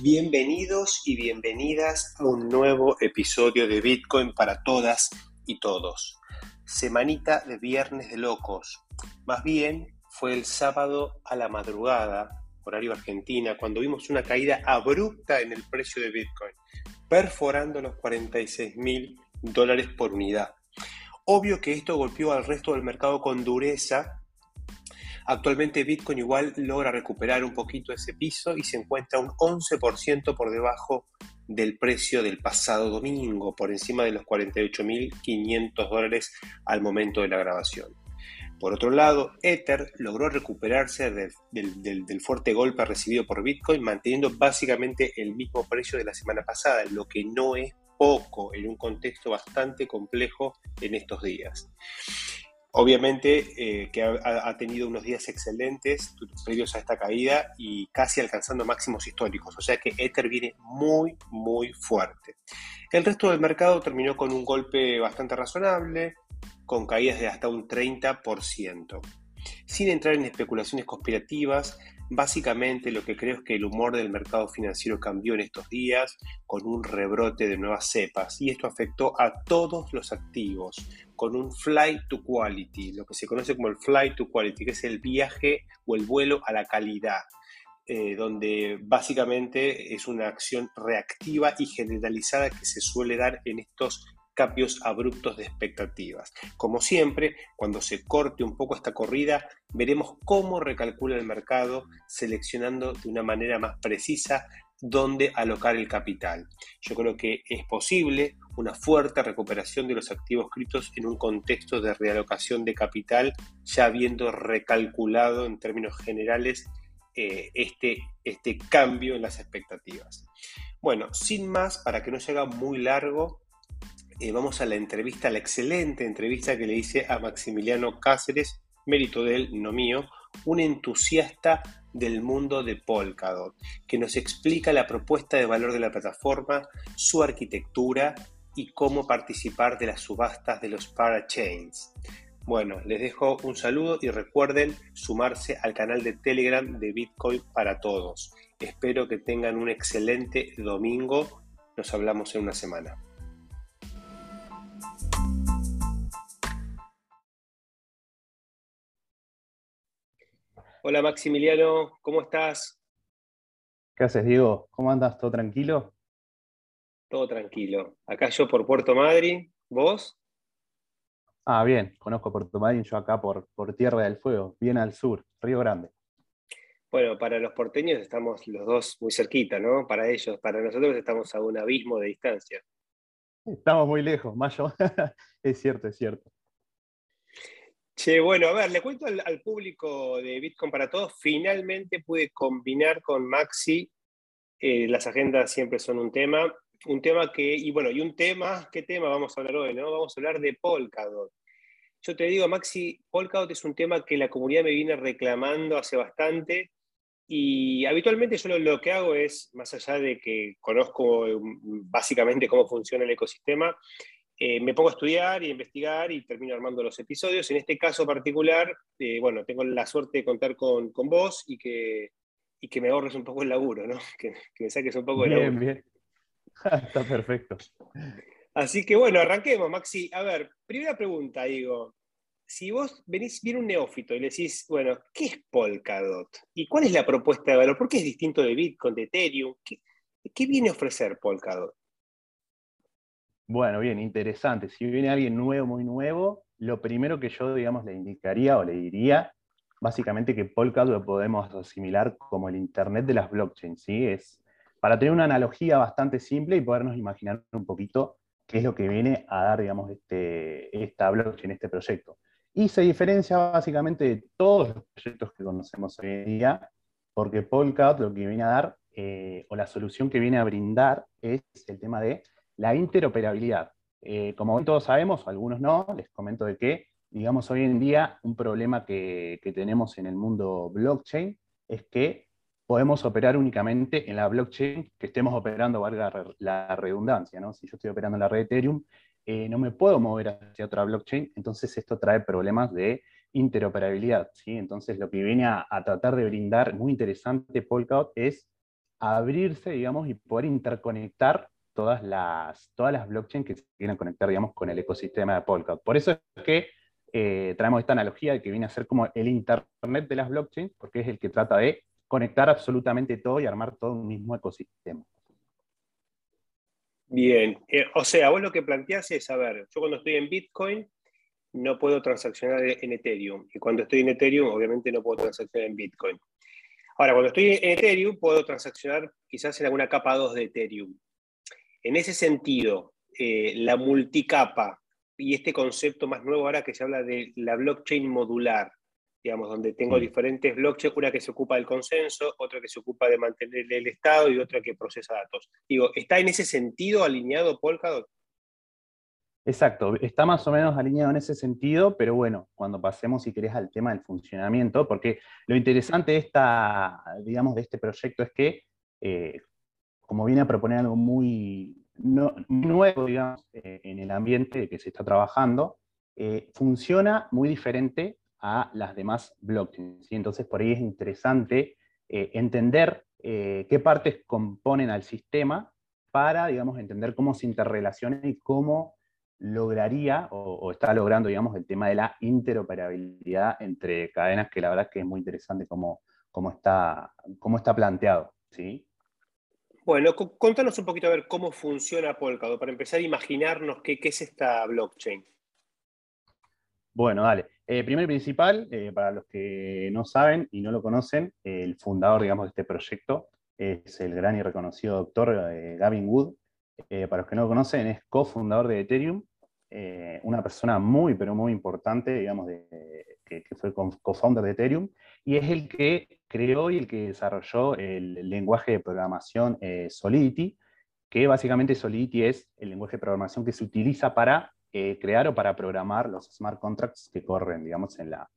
Bienvenidos y bienvenidas a un nuevo episodio de Bitcoin para todas y todos. Semanita de viernes de locos. Más bien fue el sábado a la madrugada, horario Argentina, cuando vimos una caída abrupta en el precio de Bitcoin, perforando los 46 mil dólares por unidad. Obvio que esto golpeó al resto del mercado con dureza Actualmente Bitcoin igual logra recuperar un poquito ese piso y se encuentra un 11% por debajo del precio del pasado domingo, por encima de los 48.500 dólares al momento de la grabación. Por otro lado, Ether logró recuperarse del, fuerte golpe recibido por Bitcoin, manteniendo básicamente el mismo precio de la semana pasada, lo que no es poco en un contexto bastante complejo en estos días. Obviamente eh, que ha, tenido unos días excelentes previos a esta caída y casi alcanzando máximos históricos, o sea que Ether viene muy, muy fuerte. El resto del mercado terminó con un golpe bastante razonable, con caídas de hasta un 30%. Sin entrar en especulaciones conspirativas, básicamente lo que creo es que el humor del mercado financiero cambió en estos días con un rebrote de nuevas cepas y esto afectó a todos los activos con un flight to quality, lo que se conoce como el flight to quality, que es el viaje o el vuelo a la calidad. Eh, donde básicamente es una acción reactiva y generalizada que se suele dar en estos cambios abruptos de expectativas. Como siempre, cuando se corte un poco esta corrida, veremos cómo recalcula el mercado, seleccionando de una manera más precisa dónde alocar el capital. Yo creo que es posible una fuerte recuperación de los activos criptos en un contexto de realocación de capital, ya habiendo recalculado en términos generales eh, este, este cambio en las expectativas. Bueno, sin más, para que no se haga muy largo, eh, vamos a la entrevista, la excelente entrevista que le hice a Maximiliano Cáceres, mérito de él, no mío, un entusiasta del mundo de Polkadot, que nos explica la propuesta de valor de la plataforma, su arquitectura y cómo participar de las subastas de los parachains. Bueno, les dejo un saludo y recuerden sumarse al canal de Telegram de Bitcoin para todos. Espero que tengan un excelente domingo. Nos hablamos en una semana. Hola Maximiliano, ¿cómo estás? ¿Qué haces, Diego? ¿Cómo andas? ¿Todo tranquilo? Todo tranquilo. Acá yo por Puerto Madryn, ¿vos? Ah, bien, conozco Puerto Madryn, yo acá por, por Tierra del Fuego, bien al sur, Río Grande. Bueno, para los porteños estamos los dos muy cerquita, ¿no? Para ellos, para nosotros estamos a un abismo de distancia. Estamos muy lejos, Mayo. es cierto, es cierto. Che, bueno, a ver, le cuento al, público de Bitcoin para todos, finalmente pude combinar con Maxi, eh, las agendas siempre son un tema, un tema que, y bueno, y un tema, ¿qué tema vamos a hablar hoy? No? Vamos a hablar de Polkadot. Yo te digo, Maxi, Polkadot es un tema que la comunidad me viene reclamando hace bastante y habitualmente yo lo que hago es, más allá de que conozco mm, básicamente cómo funciona el ecosistema, eh, me pongo a estudiar y a investigar y termino armando los episodios. En este caso particular, eh, bueno, tengo la suerte de contar con, con vos y que, y que me ahorres un poco el laburo, ¿no? Que, me saques un poco de laburo. Bien, bien. Está perfecto. Así que bueno, arranquemos, Maxi. A ver, primera pregunta, digo. Si vos venís, viene un neófito y le decís, bueno, ¿qué es Polkadot? ¿Y cuál es la propuesta de valor? ¿Por qué es distinto de Bitcoin, de Ethereum? ¿Qué, qué viene a ofrecer Polkadot? Bueno, bien, interesante. Si viene alguien nuevo, muy nuevo, lo primero que yo, digamos, le indicaría o le diría, básicamente que Polkadot lo podemos asimilar como el Internet de las blockchains, ¿sí? Es para tener una analogía bastante simple y podernos imaginar un poquito qué es lo que viene a dar, digamos, este, esta blockchain, este proyecto. Y se diferencia básicamente de todos los proyectos que conocemos hoy en día, porque Polkadot lo que viene a dar, eh, o la solución que viene a brindar, es el tema de la interoperabilidad. Eh, como todos sabemos, algunos no, les comento de que, digamos, hoy en día un problema que, tenemos en el mundo blockchain es que podemos operar únicamente en la blockchain que estemos operando, valga la redundancia, ¿no? Si yo estoy operando en la red Ethereum, eh, no me puedo mover hacia otra blockchain, entonces esto trae problemas de interoperabilidad, ¿sí? Entonces lo que viene a, a tratar de brindar, muy interesante Polkadot, es abrirse, digamos, y poder interconectar todas las, todas las blockchains que se quieran conectar, digamos, con el ecosistema de Polkadot. Por eso es que eh, traemos esta analogía de que viene a ser como el Internet de las blockchains, porque es el que trata de conectar absolutamente todo y armar todo un mismo ecosistema. Bien, eh, o sea, vos lo que planteás es, a ver, yo cuando estoy en Bitcoin no puedo transaccionar en Ethereum, y cuando estoy en Ethereum obviamente no puedo transaccionar en Bitcoin. Ahora, cuando estoy en Ethereum puedo transaccionar quizás en alguna capa 2 de Ethereum. En ese sentido, eh, la multicapa y este concepto más nuevo ahora que se habla de la blockchain modular, digamos, donde tengo mm. diferentes blockchains, una que se ocupa del consenso, otra que se ocupa de mantener el estado y otra que procesa datos. Digo, ¿está en ese sentido alineado Polkadot? Exacto, está más o menos alineado en ese sentido, pero bueno, cuando pasemos, si querés, al tema del funcionamiento, porque lo interesante de, esta, digamos, de este proyecto es que, eh, como viene a proponer algo muy, nuevo, digamos, eh, en el ambiente que se está trabajando, eh, funciona muy diferente a las demás blockchains. Entonces, por ahí es interesante eh, entender qué partes componen al sistema para, digamos, entender cómo se interrelaciona y cómo lograría o, está logrando, digamos, el tema de la interoperabilidad entre cadenas, que la verdad es que es muy interesante cómo, cómo, está, cómo está planteado. ¿sí? Bueno, contanos un poquito a ver cómo funciona Polkadot, para empezar a imaginarnos qué, es esta blockchain. Bueno, dale. Eh, primero y principal, eh, para los que no saben y no lo conocen, el fundador, digamos, de este proyecto es el gran y reconocido doctor eh, Gavin Wood. para los que no lo conocen, es cofundador de Ethereum, una persona muy, pero muy importante, digamos, que, que, fue co-founder de Ethereum, y es el que creó y el que desarrolló el lenguaje de programación eh, Solidity, que básicamente Solidity es el lenguaje de programación que se utiliza para eh, crear o para programar los smart contracts que corren, digamos, en la,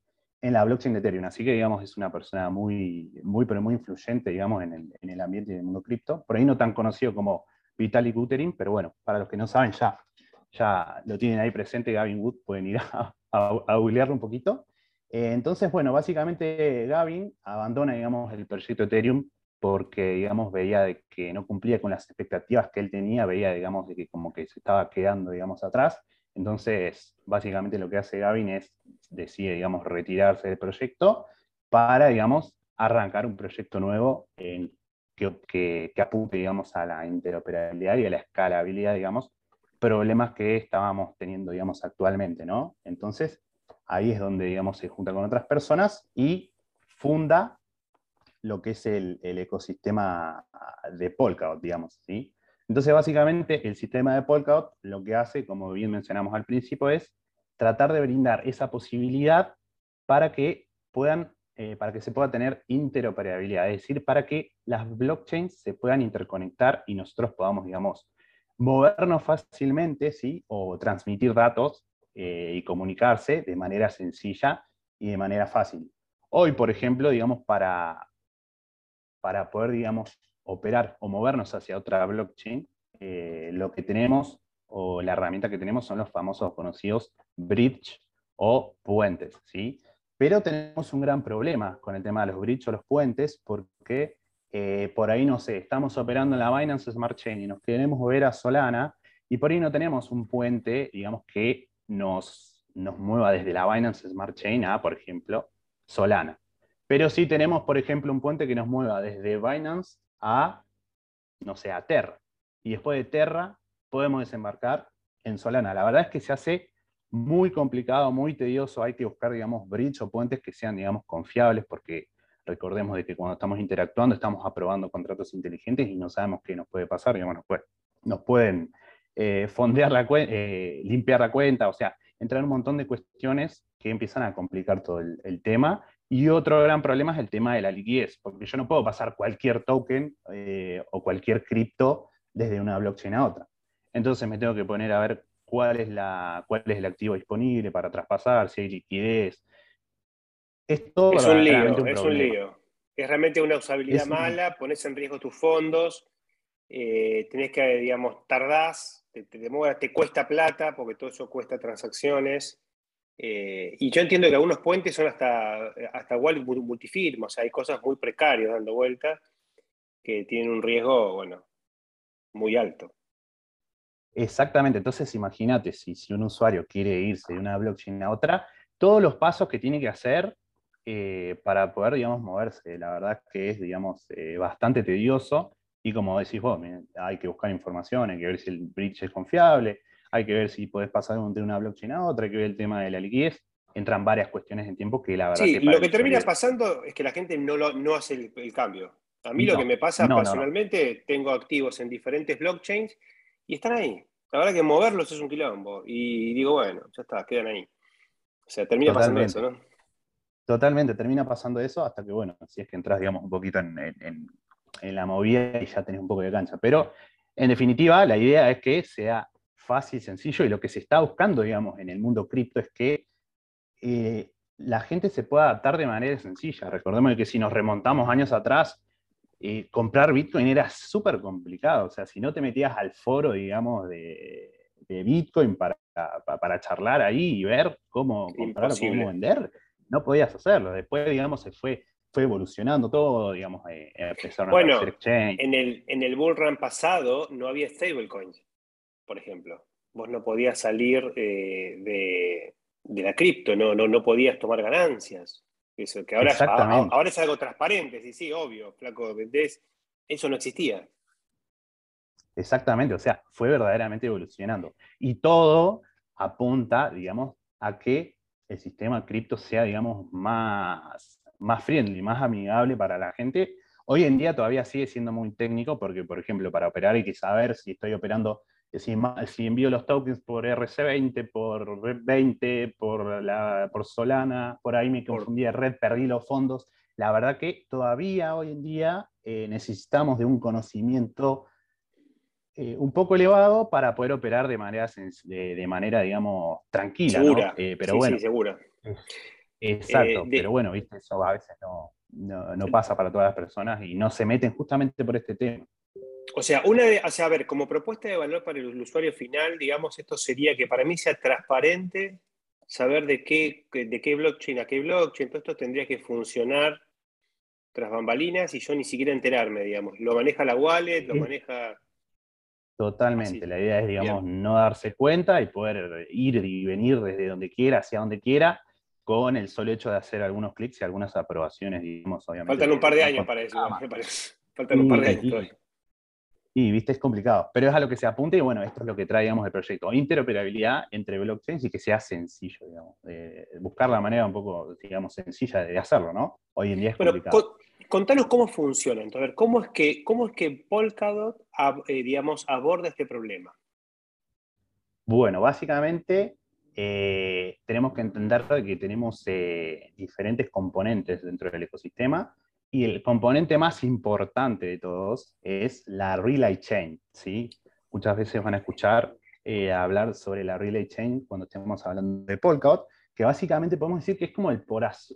en la blockchain de Ethereum. Así que, digamos, es una persona muy, muy pero muy influyente, digamos, en el, en el ambiente del mundo cripto. Por ahí no tan conocido como Vitalik Buterin, pero bueno, para los que no saben, ya, ya lo tienen ahí presente, Gavin Wood, pueden ir a, a, a googlearlo un poquito. Eh, entonces, bueno, básicamente Gavin abandona, digamos, el proyecto Ethereum porque, digamos, veía que no cumplía con las expectativas que él tenía, veía, digamos, de que como que se estaba quedando, digamos, atrás. Entonces, básicamente lo que hace Gavin es, decide, digamos, retirarse del proyecto para, digamos, arrancar un proyecto nuevo que, que, que apunte, digamos, a la interoperabilidad y a la escalabilidad, digamos, problemas que estábamos teniendo, digamos, actualmente, ¿no? Entonces, ahí es donde, digamos, se junta con otras personas y funda lo que es el, ecosistema de Polkadot, digamos, ¿sí? Entonces, básicamente, el sistema de Polkadot lo que hace, como bien mencionamos al principio, es tratar de brindar esa posibilidad para que puedan, eh, para que se pueda tener interoperabilidad, es decir, para que las blockchains se puedan interconectar y nosotros podamos, digamos, movernos fácilmente, ¿sí? O transmitir datos eh, y comunicarse de manera sencilla y de manera fácil. Hoy, por ejemplo, digamos, para, para poder, digamos, operar o movernos hacia otra blockchain, eh, lo que tenemos o la herramienta que tenemos son los famosos conocidos bridge o puentes, ¿sí? Pero tenemos un gran problema con el tema de los bridge o los puentes porque eh, por ahí, no sé, estamos operando en la Binance Smart Chain y nos queremos mover a Solana y por ahí no tenemos un puente, digamos, que nos, nos mueva desde la Binance Smart Chain a, por ejemplo, Solana. Pero sí tenemos, por ejemplo, un puente que nos mueva desde Binance a, no sé, a Terra. Y después de Terra podemos desembarcar en Solana. La verdad es que se hace muy complicado, muy tedioso. Hay que buscar, digamos, bridge o puentes que sean, digamos, confiables, porque recordemos de que cuando estamos interactuando estamos aprobando contratos inteligentes y no sabemos qué nos puede pasar. Digamos, nos pueden eh, fondear la eh, limpiar la cuenta, o sea, entrar un montón de cuestiones que empiezan a complicar todo el, tema. Y otro gran problema es el tema de la liquidez, porque yo no puedo pasar cualquier token eh, o cualquier cripto desde una blockchain a otra. Entonces me tengo que poner a ver cuál es, la, cuál es el activo disponible para traspasar, si hay liquidez. Es todo es un lío, es un lío. Es realmente una usabilidad mala, pones en riesgo tus fondos, tenés que, digamos, tardás te, demora, te cuesta plata, porque todo eso cuesta transacciones. Eh, y yo entiendo que algunos puentes son hasta, hasta igual multifirma, o sea, hay cosas muy precarias dando vueltas. que tienen un riesgo, bueno, muy alto. Exactamente, entonces imagínate si, si un usuario quiere irse de una blockchain a otra, todos los pasos que tiene que hacer eh, para poder, digamos, moverse. La verdad que es, digamos, eh, bastante tedioso y como decís vos, hay que buscar información, hay que ver si el bridge es confiable, hay que ver si podés pasar de una blockchain a otra, hay que ver el tema de la liquidez. Entran varias cuestiones en tiempo que la verdad... Sí, lo que termina pasando es que la gente no, no hace el, cambio. A mí lo que me pasa personalmente, tengo activos en diferentes blockchains y están ahí. La verdad que moverlos es un quilombo. Y digo, bueno, ya está, quedan ahí. O sea, termina pasando eso, ¿no? Totalmente, termina pasando eso hasta que, bueno, si es que entras, digamos, un poquito en, la movida y ya tenés un poco de cancha. Pero, en definitiva, la idea es que sea fácil, sencillo, y lo que se está buscando, digamos, en el mundo cripto es que eh, la gente se pueda adaptar de manera sencilla. Recordemos que si nos remontamos años atrás, eh, comprar Bitcoin era súper complicado. O sea, si no te metías al foro, digamos, de, Bitcoin para, para, charlar ahí y ver cómo comprar o cómo vender, no podías hacerlo. Después, digamos, se fue, fue evolucionando todo, digamos, eh, empezaron bueno, a hacer exchange. En el, en el bull run pasado no había stablecoins, por ejemplo. Vos no podías salir eh, de, de, la cripto, no, no, no podías tomar ganancias. Eso, que ahora, ahora es algo transparente, sí, sí, obvio, flaco, vendés. Eso no existía. Exactamente, o sea, fue verdaderamente evolucionando. Y todo apunta, digamos, a que el sistema cripto sea, digamos, más, más friendly, más amigable para la gente. Hoy en día todavía sigue siendo muy técnico porque, por ejemplo, para operar hay que saber si estoy operando si, envío los tokens por RC20, por Red20, por, la, por Solana, por ahí me confundí de red, perdí los fondos. La verdad que todavía hoy en día eh, necesitamos de un conocimiento eh, un poco elevado para poder operar de manera, de, manera digamos, tranquila. Segura. Eh, pero bueno, sí, segura. Exacto, pero bueno, ¿viste? eso a veces no, no pasa para todas las personas y no se meten justamente por este tema. O sea, una de, a ver, como propuesta de valor para el usuario final, digamos, esto sería que para mí sea transparente saber de qué, de qué blockchain a qué blockchain, todo esto tendría que funcionar tras bambalinas y yo ni siquiera enterarme, digamos. Lo maneja la wallet, lo maneja... Totalmente, la idea es, digamos, no darse cuenta y poder ir y venir desde donde quiera, hacia donde quiera, con el solo hecho de hacer algunos clics y algunas aprobaciones, digamos, obviamente. Faltan un par de años para eso, me parece. Faltan un par de años. Y, viste, es complicado, pero es a lo que se apunte y bueno, esto es lo que trae, digamos, el proyecto. Interoperabilidad entre blockchains y que sea sencillo, digamos. buscar la manera un poco, digamos, sencilla de hacerlo, ¿no? Hoy en día es complicado. contanos cómo funciona, entonces, ¿cómo es que, cómo es que Polkadot, eh, digamos, aborda este problema? Bueno, básicamente eh, tenemos que entender que tenemos eh, diferentes componentes dentro del ecosistema y el componente más importante de todos es la Relay Chain. ¿sí? Muchas veces van a escuchar eh, hablar sobre la Relay Chain cuando estemos hablando de Polkadot, que básicamente podemos decir que es como el,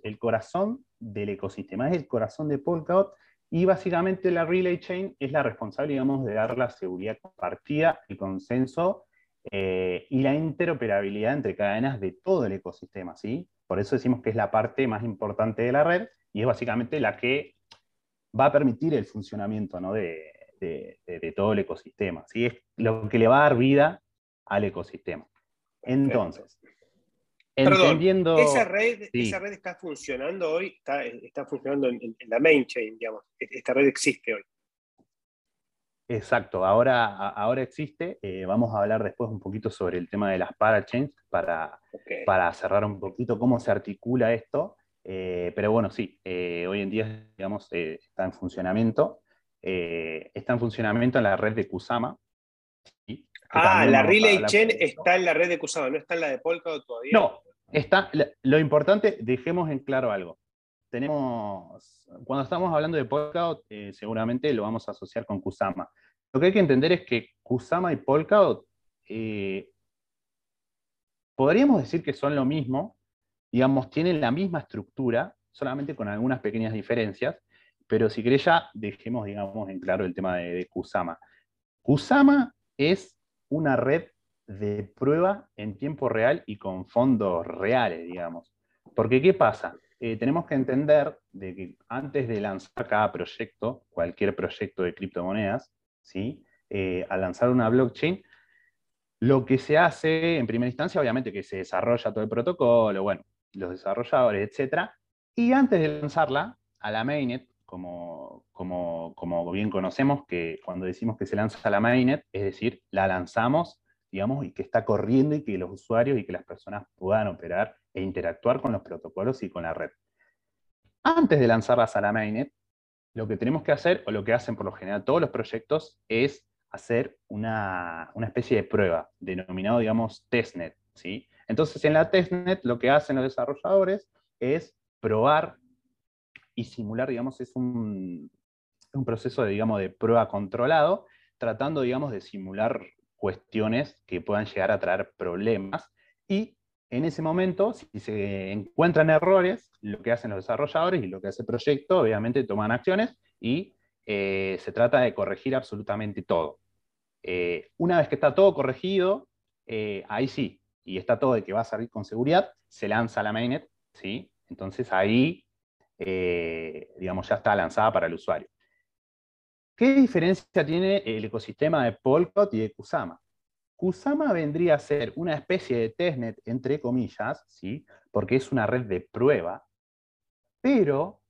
el corazón del ecosistema, es el corazón de Polkadot, y básicamente la Relay Chain es la responsable, digamos, de dar la seguridad compartida, el consenso eh, y la interoperabilidad entre cadenas de todo el ecosistema, ¿sí? Por eso decimos que es la parte más importante de la red y es básicamente la que va a permitir el funcionamiento de, todo el ecosistema. ¿sí? Es lo que le va a dar vida al ecosistema. Entonces, entendiendo... Esa red, esa red está funcionando hoy, está, funcionando en, la main chain, digamos. Esta red existe hoy. Exacto, ahora, ahora existe. Eh, vamos a hablar después un poquito sobre el tema de las parachains para, para cerrar un poquito cómo se articula esto. Eh, pero bueno, sí, eh, hoy en día, digamos, está en funcionamiento. está en funcionamiento en la red de Kusama. Ah, la Relay Chain está en la red de Kusama, no está en la de Polkadot todavía. No, está, lo importante, dejemos en claro algo. Tenemos, cuando estamos hablando de Polkadot, seguramente lo vamos a asociar con Kusama. Lo que hay que entender es que Kusama y Polkadot podríamos decir que son lo mismo, digamos, tienen la misma estructura, solamente con algunas pequeñas diferencias, pero si querés ya dejemos, digamos, en claro el tema de, Kusama. Kusama es una red de prueba en tiempo real y con fondos reales, digamos. Porque, ¿qué pasa? Eh, tenemos que entender de que antes de lanzar cada proyecto, cualquier proyecto de criptomonedas, ¿sí? Eh, al lanzar una blockchain, lo que se hace en primera instancia, obviamente, que se desarrolla todo el protocolo, bueno, los desarrolladores, etc. Y antes de lanzarla a la mainnet, como, como, como bien conocemos, que cuando decimos que se lanza a la mainnet, es decir, la lanzamos, digamos, y que está corriendo y que los usuarios y que las personas puedan operar e interactuar con los protocolos y con la red. Antes de lanzarlas a la mainnet, lo que tenemos que hacer, o lo que hacen por lo general todos los proyectos, es hacer una, especie de prueba, denominado, digamos, testnet. ¿sí? Entonces, en la testnet lo que hacen los desarrolladores es probar y simular, digamos, es un, proceso de, digamos, de prueba controlado, tratando, digamos, de simular cuestiones que puedan llegar a traer problemas. Y en ese momento, si se encuentran errores, lo que hacen los desarrolladores y lo que hace el proyecto, obviamente toman acciones y eh, se trata de corregir absolutamente todo. Eh, una vez que está todo corregido, eh, ahí sí, y está todo de que va a salir con seguridad, se lanza la mainnet, ¿sí? Entonces ahí, digamos, ya está lanzada para el usuario. ¿Qué diferencia tiene el ecosistema de Polkadot y de Kusama? Kusama vendría a ser una especie de testnet, entre comillas, ¿sí? porque es una red de prueba, pero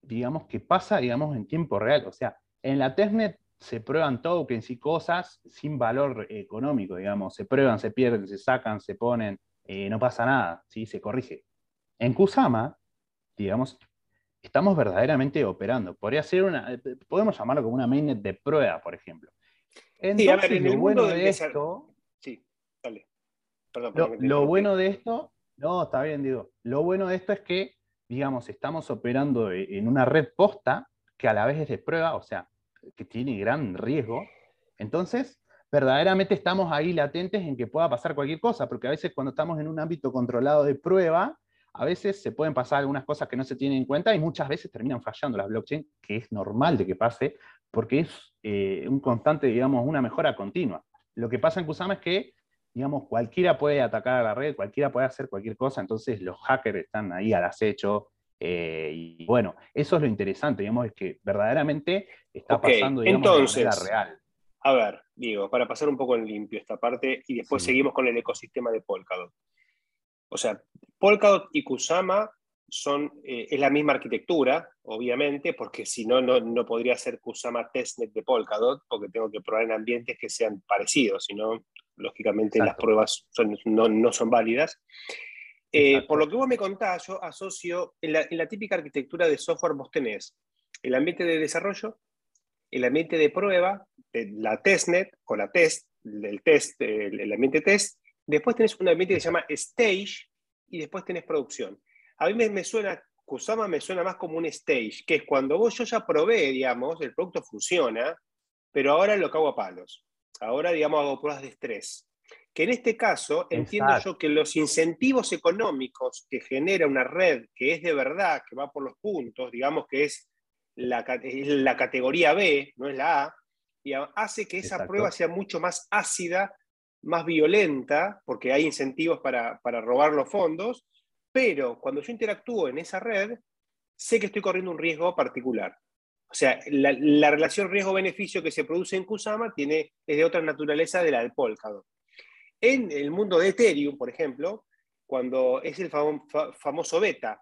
digamos que pasa digamos, en tiempo real. O sea, en la testnet se prueban tokens y cosas sin valor económico, digamos, se prueban, se pierden, se sacan, se ponen, eh, no pasa nada, ¿sí? se corrige. En Kusama, digamos, estamos verdaderamente operando. Podría ser una, podemos llamarlo como una mainnet de prueba, por ejemplo. sí, a ver, en el mundo de esto, sí, dale. Perdón, lo, bueno de esto, no, está bien, digo, lo bueno de esto es que, digamos, estamos operando en una red posta que a la vez es de prueba, o sea, que tiene gran riesgo, entonces verdaderamente estamos ahí latentes en que pueda pasar cualquier cosa, porque a veces cuando estamos en un ámbito controlado de prueba, a veces se pueden pasar algunas cosas que no se tienen en cuenta y muchas veces terminan fallando las blockchain, que es normal de que pase, porque es eh, un constante, digamos, una mejora continua. Lo que pasa en Kusama es que, digamos, cualquiera puede atacar a la red, cualquiera puede hacer cualquier cosa, entonces los hackers están ahí al acecho, eh, y bueno, eso es lo interesante, digamos, es que verdaderamente está pasando digamos, Entonces, de manera real. A ver, Diego, para pasar un poco en limpio esta parte y después seguimos con el ecosistema de Polkadot. O sea, Polkadot y Kusama son, eh, es la misma arquitectura, obviamente, porque si no, no podría ser Kusama testnet de Polkadot, porque tengo que probar en ambientes que sean parecidos, si no, lógicamente las pruebas no, no, son válidas. Eh, por lo que vos me contás, yo asocio, en la, típica arquitectura de software vos tenés el ambiente de desarrollo, el ambiente de prueba, la testnet o la test, el test, el, ambiente test, después tenés un ambiente que se llama stage y después tenés producción. A mí me, suena, Kusama me suena más como un stage, que es cuando vos yo ya probé, digamos, el producto funciona, pero ahora lo cago a palos. Ahora, digamos, hago pruebas de estrés que en este caso entiendo yo que los incentivos económicos que genera una red que es de verdad, que va por los puntos, digamos que es la, la categoría B, no es la A, y hace que esa prueba sea mucho más ácida, más violenta, porque hay incentivos para, robar los fondos, pero cuando yo interactúo en esa red, sé que estoy corriendo un riesgo particular. O sea, la, la relación riesgo-beneficio que se produce en Kusama tiene, es de otra naturaleza de la de Polkadot. En el mundo de Ethereum, por ejemplo, cuando es el famoso beta,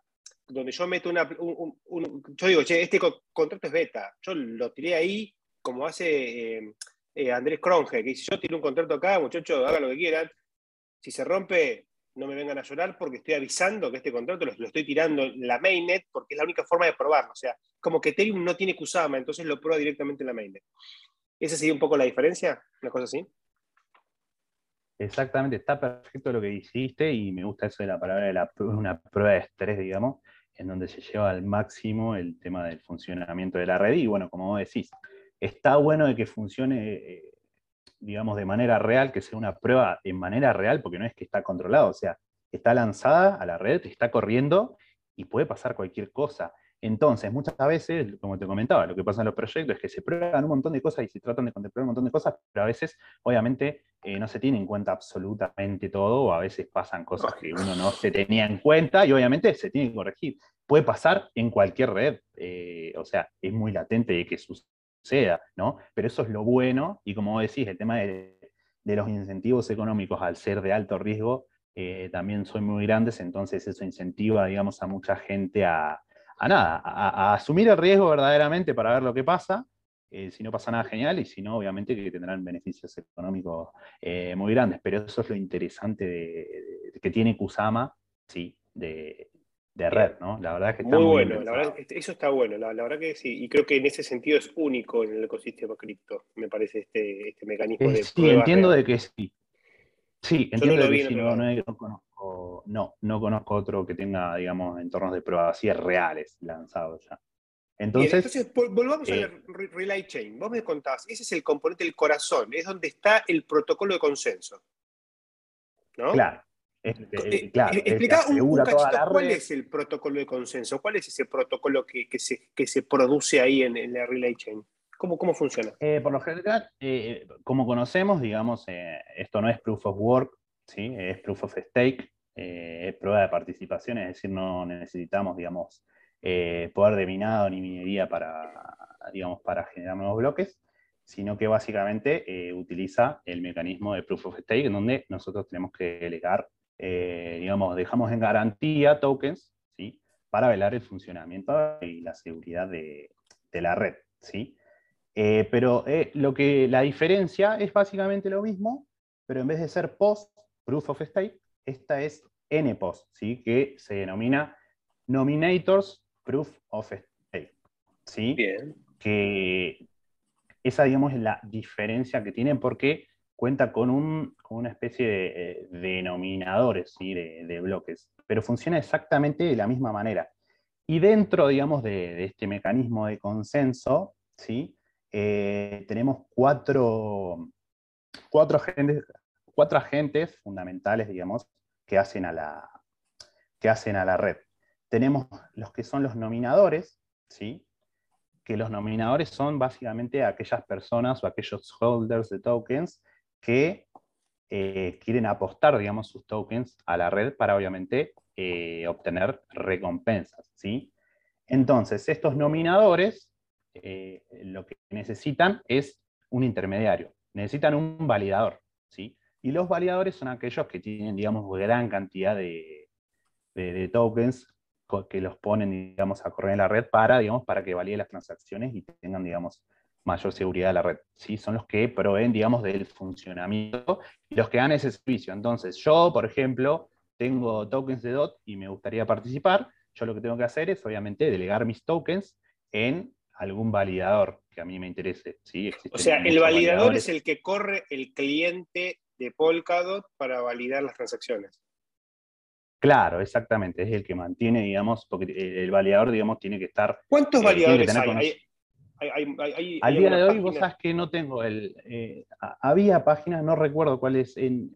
donde yo meto una, un, yo digo, che, este contrato es beta, yo lo tiré ahí como hace eh, eh, Andrés Cronje, que dice, yo tiro un contrato acá, muchachos, hagan lo que quieran, si se rompe, no me vengan a llorar porque estoy avisando que este contrato lo, estoy tirando en la mainnet porque es la única forma de probarlo, o sea, como que Ethereum no tiene Kusama, entonces lo prueba directamente en la mainnet. ¿Esa sería un poco la diferencia? ¿Una cosa así? Exactamente, está perfecto lo que dijiste y me gusta eso de la palabra de la, una prueba de estrés, digamos, en donde se lleva al máximo el tema del funcionamiento de la red. Y bueno, como vos decís, está bueno de que funcione, eh, digamos, de manera real, que sea una prueba en manera real, porque no es que está controlado, o sea, está lanzada a la red, está corriendo y puede pasar cualquier cosa. Entonces, muchas veces, como te comentaba, lo que pasa en los proyectos es que se prueban un montón de cosas y se tratan de contemplar un montón de cosas, pero a veces, obviamente, eh, no se tiene en cuenta absolutamente todo, o a veces pasan cosas que uno no se tenía en cuenta y obviamente se tiene que corregir. Puede pasar en cualquier red, eh, o sea, es muy latente de que suceda, ¿no? Pero eso es lo bueno, y como decís, el tema de, los incentivos económicos al ser de alto riesgo eh, también son muy grandes, entonces eso incentiva, digamos, a mucha gente a a nada, a, asumir el riesgo verdaderamente para ver lo que pasa. Eh, si no pasa nada genial y si no, obviamente que tendrán beneficios económicos eh, muy grandes. Pero eso es lo interesante de, que tiene Kusama, sí, de, red, ¿no? La verdad que está muy, bueno, la verdad, eso está bueno, la, verdad que sí, y creo que en ese sentido es único en el ecosistema cripto, me parece este, este mecanismo de... Sí, entiendo de que sí. Sí, entiendo de que sí, no, no, conozco no, no conozco otro que tenga, digamos, entornos de prueba así reales lanzados ya. Entonces, volvamos a la eh, Relay Chain. Vos me contás, ese es el componente del corazón, es donde está el protocolo de consenso. ¿No? Claro. Eh, explica un, cachito, cuál es el protocolo de consenso, cuál es ese protocolo que, se, que se, produce ahí en, en, la Relay Chain. ¿Cómo, cómo funciona? Eh, por lo general, como conocemos, digamos, esto no es proof of work, ¿sí? es proof of stake, eh, es prueba de participación, es decir, no necesitamos, digamos, eh, poder de minado ni minería para, digamos, para generar nuevos bloques, sino que básicamente eh, utiliza el mecanismo de proof of stake, en donde nosotros tenemos que delegar, digamos, dejamos en garantía tokens, ¿sí? Para velar el funcionamiento y la seguridad de, de la red, ¿sí? pero lo que la diferencia es básicamente lo mismo, pero en vez de ser post proof of stake, esta es NPOS, ¿sí? que se denomina Nominators Proof of Stake. ¿sí? Bien. Que esa, digamos, es la diferencia que tienen porque cuenta con, un, una especie de, eh, denominadores de, bloques, pero funciona exactamente de la misma manera. Y dentro, digamos, de, este mecanismo de consenso, ¿sí? Eh, tenemos cuatro, cuatro agentes, cuatro agentes fundamentales, digamos, que hacen a la, que hacen a la red. Tenemos los que son los nominadores, ¿sí? que los nominadores son básicamente aquellas personas o aquellos holders de tokens que eh, quieren apostar, digamos, sus tokens a la red para obviamente eh, obtener recompensas. ¿sí? Entonces, estos nominadores eh, lo que necesitan es un intermediario, necesitan un validador. ¿sí? Y los validadores son aquellos que tienen, digamos, gran cantidad de, tokens que los ponen, digamos, a correr en la red para, digamos, para que validen las transacciones y tengan, digamos, mayor seguridad de la red. ¿sí? Son los que proveen, digamos, del funcionamiento y los que dan ese servicio. Entonces, yo, por ejemplo, tengo tokens de DOT y me gustaría participar. Yo lo que tengo que hacer es, obviamente, delegar mis tokens en algún validador que a mí me interese. ¿sí? o sea, el validador es el que corre el cliente de Polkadot para validar las transacciones. Claro, exactamente, es el que mantiene, digamos, porque el validador, digamos, tiene que estar... ¿Cuántos eh, validadores hay? Al día de hoy, vos sabes que no tengo el... Eh, había páginas, no recuerdo cuál es. En,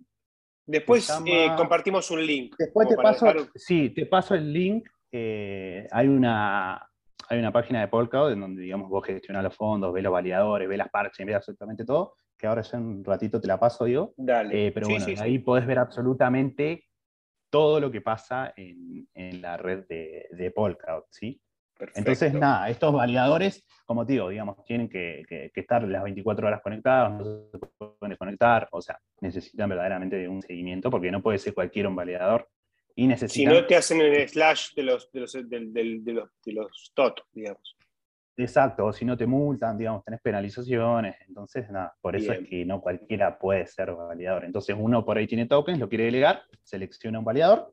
Después eh, compartimos un link. Después te paso, sí, te paso el link. hay, una, hay una página de Polkadot en donde, digamos, vos gestionás los fondos, ves los validadores, ves las parches, ves absolutamente todo que ahora ya un ratito te la paso, digo. Dale. Eh, pero bueno, ahí podés ver absolutamente todo lo que pasa en, la red de, de Polkadot, ¿sí? Entonces, nada, estos validadores, como te digo, digamos, tienen que, estar las 24 horas conectados, no se pueden desconectar, o sea, necesitan verdaderamente de un seguimiento, porque no puede ser cualquier un validador. Y necesitan... Si no te hacen el slash de los, de los, de los, de los TOT, digamos. Exacto, o si no te multan, digamos, tenés penalizaciones, entonces nada, por eso es que no cualquiera puede ser validador. Entonces uno por ahí tiene tokens, lo quiere delegar, selecciona un validador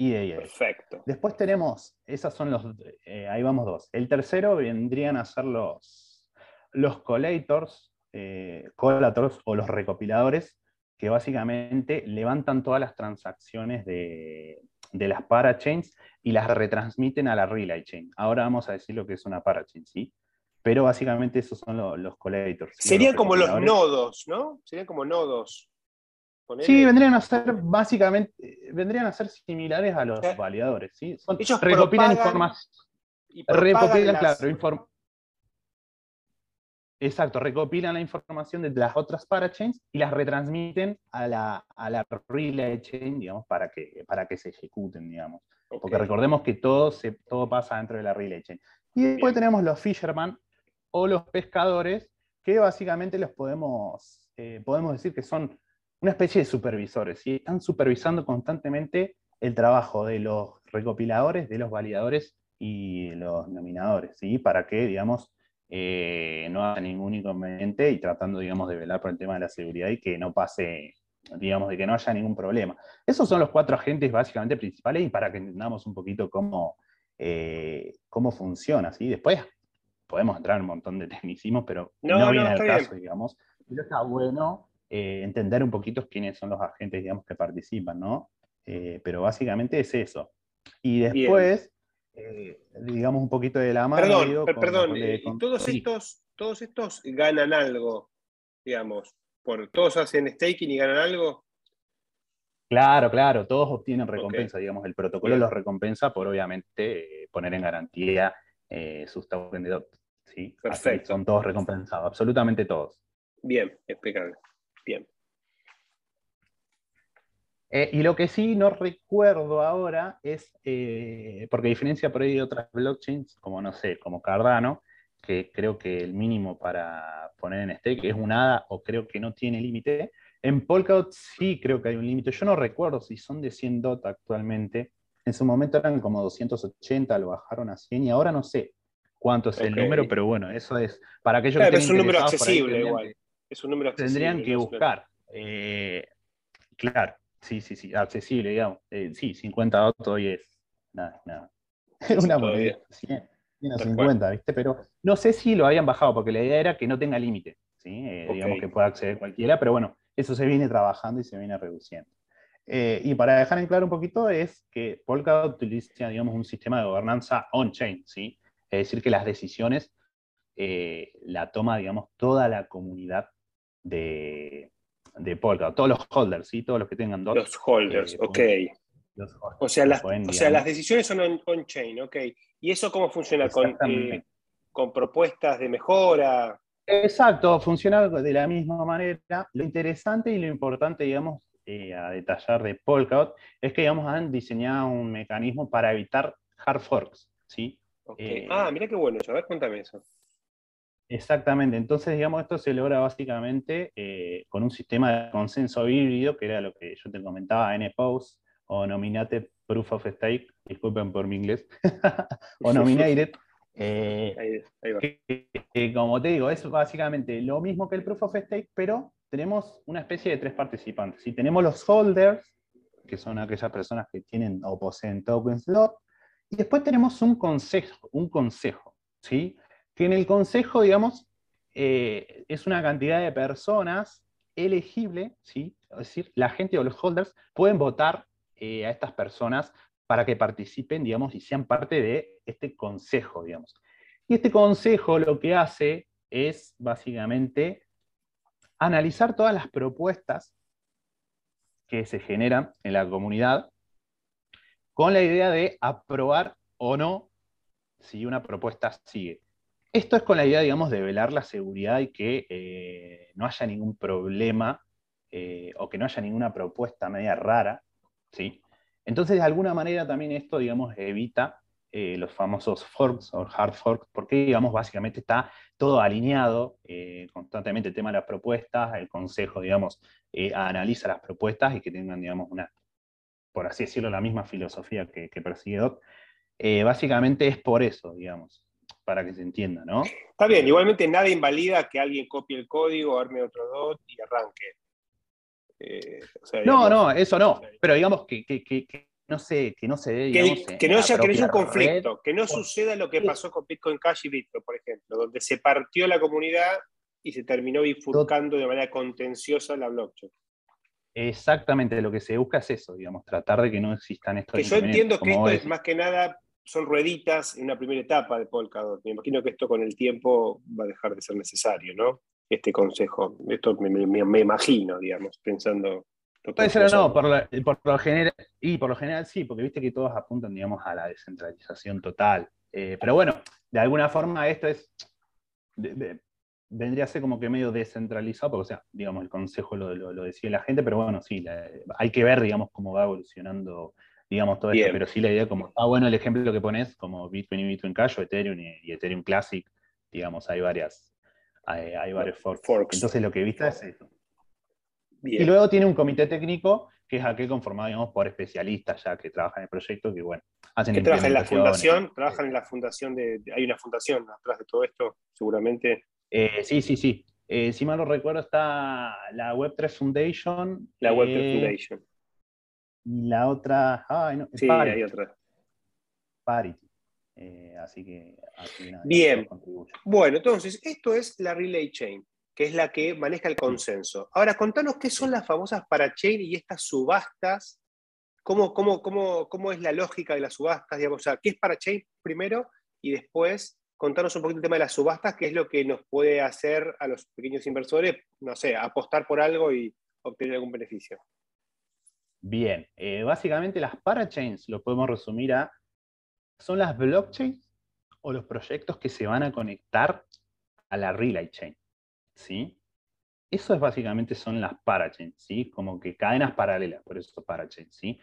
y de. Perfecto. Después tenemos, esas son los, eh, ahí vamos dos. El tercero vendrían a ser los, los collators, eh, collators o los recopiladores, que básicamente levantan todas las transacciones de, de las parachains y las retransmiten a la relay chain. Ahora vamos a decir lo que es una parachain, ¿sí? Pero básicamente esos son los collators. Serían como los nodos, ¿no? Serían como nodos. Sí, vendrían a ser básicamente, vendrían a ser similares a los validadores, ¿sí? Ellos recopilan información. recopilan, claro, Exacto, recopilan la información de las otras parachains y las retransmiten a la, a la relay chain, digamos, para que, para que se ejecuten, digamos. Porque recordemos que todo, se, todo pasa dentro de la relay chain. Y después tenemos los fisherman o los pescadores, que básicamente los podemos, eh, podemos decir que son una especie de supervisores, y están supervisando constantemente el trabajo de los recopiladores, de los validadores y los nominadores, ¿sí? para que, digamos, eh, no haya ningún inconveniente y tratando, digamos, de velar por el tema de la seguridad y que no pase, digamos, de que no haya ningún problema. Esos son los cuatro agentes básicamente principales y para que entendamos un poquito cómo, eh, cómo funciona, ¿sí? Después podemos entrar en un montón de tecnicismos, pero no, viene al caso, digamos. Pero está bueno eh, entender un poquito quiénes son los agentes, digamos, que participan, ¿no? pero básicamente es eso. Y después... Eh, digamos, un poquito de la mano. Perdón, perdón, eh, todos, estos, todos estos ganan algo, digamos, por, todos hacen staking y ganan algo. Claro, claro, todos obtienen recompensa, digamos, el protocolo los recompensa por obviamente eh, poner en garantía sus tokens de DOT. ¿sí? Perfecto. son todos recompensados, absolutamente todos. Bien, explicable. Bien. Eh, y lo que sí no recuerdo ahora es, eh, porque a diferencia por ahí de otras blockchains, como no sé, como Cardano, que creo que el mínimo para poner en stake es un ADA o creo que no tiene límite, en Polkadot sí creo que hay un límite. Yo no recuerdo si son de 100 DOT actualmente. En su momento eran como 280, lo bajaron a 100 y ahora no sé cuánto es el número, pero bueno, eso es para aquellos que es un número accesible igual. Es un número accesible. Tendrían que buscar. Eh, claro. Sí, sí, sí, accesible, digamos. Eh, sí, 50 autos hoy es nada, nada. una moneda, 100, 150, ¿viste? Pero no sé si lo habían bajado, porque la idea era que no tenga límite, ¿sí? Eh, digamos que pueda acceder cualquiera, pero bueno, eso se viene trabajando y se viene reduciendo. Eh, y para dejar en claro un poquito es que Polkadot utiliza, digamos, un sistema de gobernanza on-chain, ¿sí? Es decir, que las decisiones la toma, digamos, toda la comunidad de, de Polkadot, todos los holders, ¿sí? todos los que tengan dos. Los holders, eh, ok. o, sea, las, o sea, las decisiones son on-chain, ok. ¿Y eso cómo funciona? ¿Con, eh, ¿Con propuestas de mejora? Exacto, funciona de la misma manera. Lo interesante y lo importante, digamos, eh, a detallar de Polkadot es que, digamos, han diseñado un mecanismo para evitar hard forks, ¿sí? ah, mira qué bueno, a ver, cuéntame eso. Exactamente, entonces digamos esto se logra básicamente eh, con un sistema de consenso híbrido, que era lo que yo te comentaba, NPOS o Nominated Proof of Stake, disculpen por mi inglés, o Nominated, eh, Que, como te digo, es básicamente lo mismo que el Proof of Stake, pero tenemos una especie de tres participantes. Si tenemos los holders, que son aquellas personas que tienen o poseen tokens lot, y después tenemos un consejo, un consejo, ¿sí? Que en el consejo, digamos, eh, es una cantidad de personas elegible, ¿sí? es decir, la gente o los holders pueden votar eh, a estas personas para que participen, digamos, y sean parte de este consejo, digamos. Y este consejo lo que hace es básicamente analizar todas las propuestas que se generan en la comunidad con la idea de aprobar o no si una propuesta sigue. Esto es con la idea, digamos, de velar la seguridad y que eh, no haya ningún problema eh, o que no haya ninguna propuesta media rara, ¿sí? Entonces, de alguna manera también esto, digamos, evita eh, los famosos forks o hard forks, porque, digamos, básicamente está todo alineado constantemente el tema de las propuestas, el consejo, digamos, analiza las propuestas y que tengan, digamos, una, por así decirlo, la misma filosofía que, que persigue DOT. básicamente es por eso, digamos para que se entienda, ¿no? Está bien, igualmente nada invalida que alguien copie el código, arme otro DOT y arranque. Eh, no, no, eso no. Pero digamos que, no sé, que no se dé. Que, no haya, que un conflicto, que no suceda lo que pasó con Bitcoin Cash y Bitcoin, por ejemplo, donde se partió la comunidad y se terminó bifurcando de manera contenciosa la blockchain. Exactamente, lo que se busca es eso, digamos, tratar de que no existan estos. Que yo entiendo que esto es más que nada son rueditas en una primera etapa de Polkadot. Me imagino que esto con el tiempo va a dejar de ser necesario, ¿no? Este consejo. Esto me, imagino, digamos, pensando. Puede ser o no, por lo, general, y por lo general sí, porque viste que todos apuntan, digamos, a la descentralización total. Eh, pero bueno, de alguna forma esto es, vendría a ser como que medio descentralizado, porque, o sea, digamos, el consejo lo, lo, decide la gente, pero bueno, sí, hay que ver, digamos, cómo va evolucionando, digamos, todo esto, pero sí la idea como, ah, bueno, el ejemplo que pones, como Bitcoin y Bitcoin Cash, o Ethereum y, Ethereum Classic, digamos, hay varias, hay, varios forks. Entonces lo que viste es eso. Y luego tiene un comité técnico que es aquel conformado, digamos, por especialistas ya que trabajan en el proyecto, que bueno, hacen que trabajan en la fundación, trabajan en la fundación de, hay una fundación atrás de todo esto, seguramente. Eh, sí, sí, sí. Eh, si mal no recuerdo, está la Web3 Foundation. La Web3 eh, Foundation. Y la otra. no, sí, hay otra. Parity. así que. Bien. Bueno, entonces, esto es la Relay Chain que es la que maneja el consenso. Ahora, contanos qué son las famosas parachain y estas subastas, cómo, cómo, cómo, cómo es la lógica de las subastas, digamos, o sea, qué es parachain primero y después contanos un poquito el tema de las subastas, qué es lo que nos puede hacer a los pequeños inversores, no sé, apostar por algo y obtener algún beneficio. Bien, eh, básicamente las parachains lo podemos resumir a, son las blockchains o los proyectos que se van a conectar a la relay chain. ¿sí? Eso es básicamente son las parachains, ¿sí? Como que cadenas paralelas, por eso parachain, ¿sí?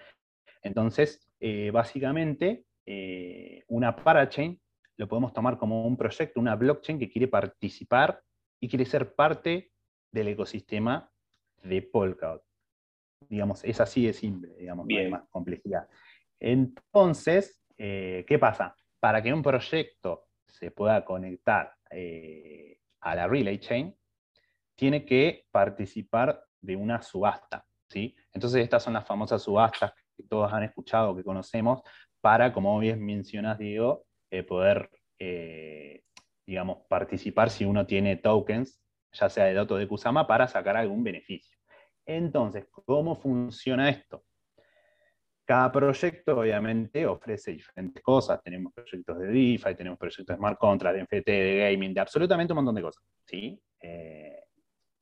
Entonces, eh, básicamente, eh, una parachain lo podemos tomar como un proyecto, una blockchain que quiere participar y quiere ser parte del ecosistema de Polkadot. Digamos, es así de simple, digamos, no hay más complejidad. Entonces, eh, ¿qué pasa? Para que un proyecto se pueda conectar a la Relay Chain, tiene que participar de una subasta. ¿sí? Entonces estas son las famosas subastas que todos han escuchado, que conocemos, para, como bien mencionas, Diego, eh, poder, eh, digamos, participar si uno tiene tokens, ya sea de Doto de Kusama, para sacar algún beneficio. Entonces, ¿cómo funciona esto? Cada proyecto, obviamente, ofrece diferentes cosas. Tenemos proyectos de DeFi, tenemos proyectos de Smart Contract, de NFT, de gaming, de absolutamente un montón de cosas. ¿sí? Eh,